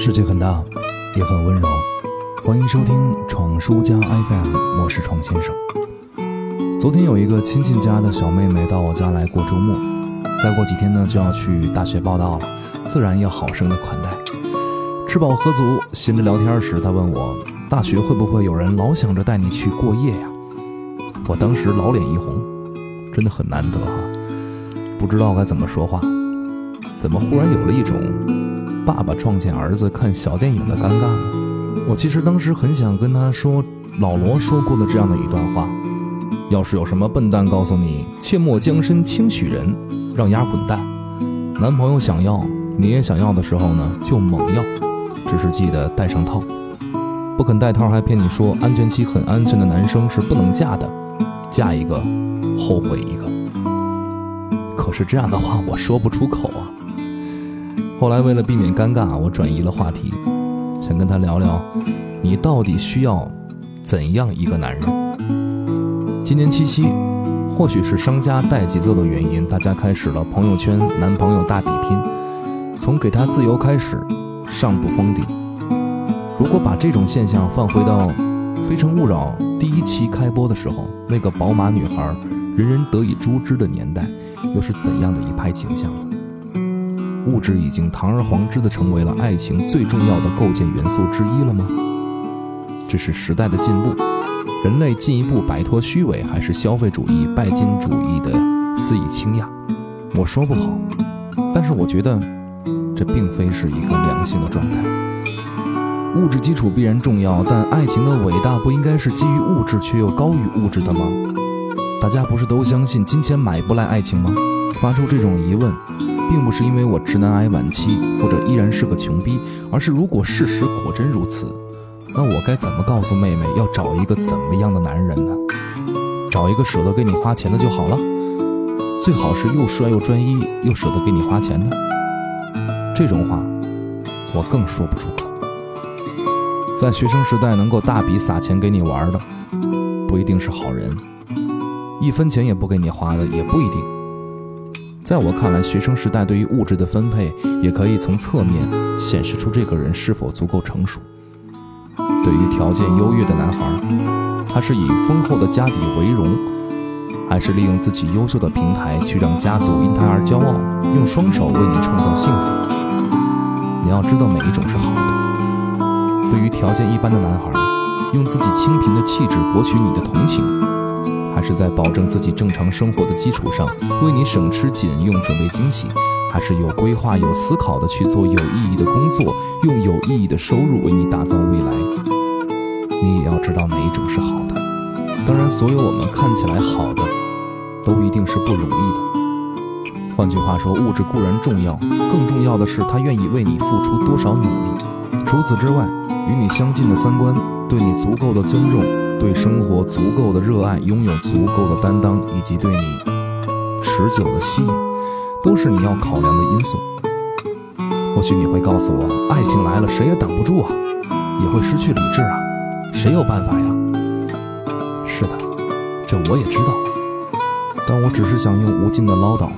世界很大，也很温柔。欢迎收听闯书家 FM，我是闯先生。昨天有一个亲戚家的小妹妹到我家来过周末，再过几天呢就要去大学报道了，自然要好生的款待。吃饱喝足，闲着聊天时，她问我大学会不会有人老想着带你去过夜呀？我当时老脸一红，真的很难得哈，不知道该怎么说话，怎么忽然有了一种。爸爸撞见儿子看小电影的尴尬呢？我其实当时很想跟他说老罗说过的这样的一段话：要是有什么笨蛋告诉你“切莫将身轻许人”，让丫滚蛋。男朋友想要，你也想要的时候呢，就猛要，只是记得带上套。不肯带套还骗你说安全期很安全的男生是不能嫁的，嫁一个后悔一个。可是这样的话我说不出口啊。后来为了避免尴尬，我转移了话题，想跟他聊聊，你到底需要怎样一个男人？今年七夕，或许是商家带节奏的原因，大家开始了朋友圈男朋友大比拼，从给他自由开始，上不封顶。如果把这种现象放回到《非诚勿扰》第一期开播的时候，那个宝马女孩人人得以诛之的年代，又是怎样的一派景象？物质已经堂而皇之的成为了爱情最重要的构建元素之一了吗？这是时代的进步，人类进一步摆脱虚伪，还是消费主义、拜金主义的肆意倾轧？我说不好，但是我觉得这并非是一个良性的状态。物质基础必然重要，但爱情的伟大不应该是基于物质却又高于物质的吗？大家不是都相信金钱买不来爱情吗？发出这种疑问。并不是因为我直男癌晚期或者依然是个穷逼，而是如果事实果真如此，那我该怎么告诉妹妹要找一个怎么样的男人呢？找一个舍得给你花钱的就好了，最好是又帅又专一又舍得给你花钱的。这种话我更说不出口。在学生时代能够大笔撒钱给你玩的，不一定是好人；一分钱也不给你花的，也不一定。在我看来，学生时代对于物质的分配，也可以从侧面显示出这个人是否足够成熟。对于条件优越的男孩，他是以丰厚的家底为荣，还是利用自己优秀的平台去让家族因他而骄傲，用双手为你创造幸福？你要知道哪一种是好的。对于条件一般的男孩，用自己清贫的气质博取你的同情。还是在保证自己正常生活的基础上，为你省吃俭用准备惊喜；还是有规划、有思考的去做有意义的工作，用有意义的收入为你打造未来。你也要知道哪一种是好的。当然，所有我们看起来好的，都一定是不容易的。换句话说，物质固然重要，更重要的是他愿意为你付出多少努力。除此之外，与你相近的三观，对你足够的尊重。对生活足够的热爱，拥有足够的担当，以及对你持久的吸引，都是你要考量的因素。或许你会告诉我，爱情来了谁也挡不住啊，也会失去理智啊，谁有办法呀？是的，这我也知道。但我只是想用无尽的唠叨，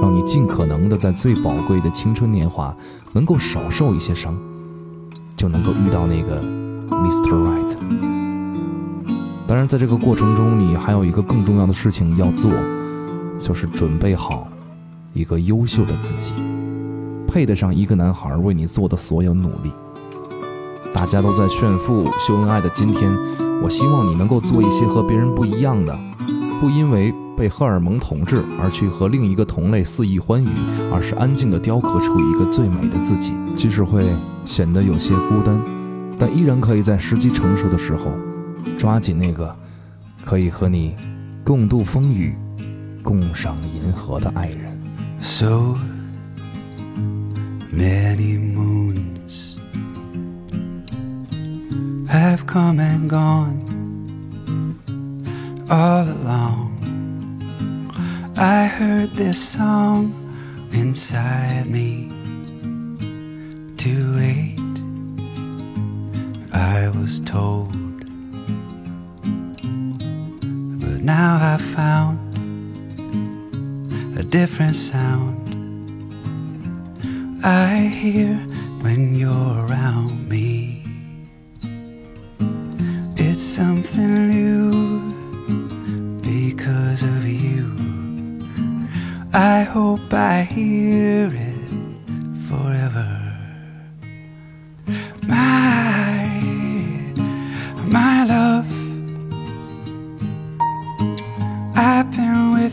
让你尽可能的在最宝贵的青春年华，能够少受一些伤，就能够遇到那个 Mr. Right。当然，在这个过程中，你还有一个更重要的事情要做，就是准备好一个优秀的自己，配得上一个男孩为你做的所有努力。大家都在炫富秀恩爱的今天，我希望你能够做一些和别人不一样的，不因为被荷尔蒙统治而去和另一个同类肆意欢愉，而是安静地雕刻出一个最美的自己。即使会显得有些孤单，但依然可以在时机成熟的时候。抓紧那个可以和你共度风雨、共赏银河的爱人。So many moons have come and gone all along. I heard this song inside me to wait. I was told now I've found a different sound. I hear when you're around me. It's something new because of you. I hope I hear it forever. My, my love.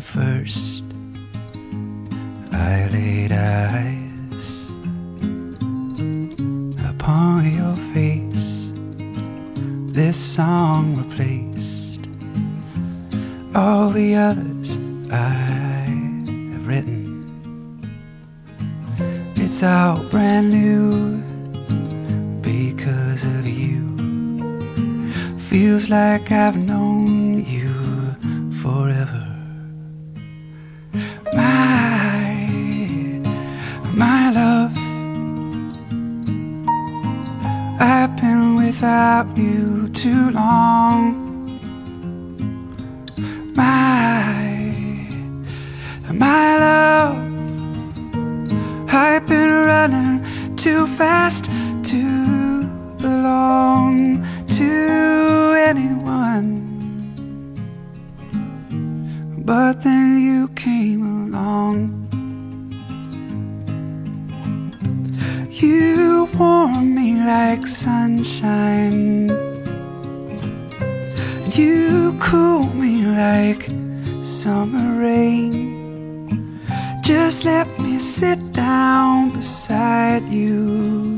First I laid eyes upon your face, this song replaced all the others I have written. It's all brand new because of you. Feels like I've known you forever. My, my love. I've been without you too long. My, my love. I've been running too fast But then you came along. You warm me like sunshine. You cool me like summer rain. Just let me sit down beside you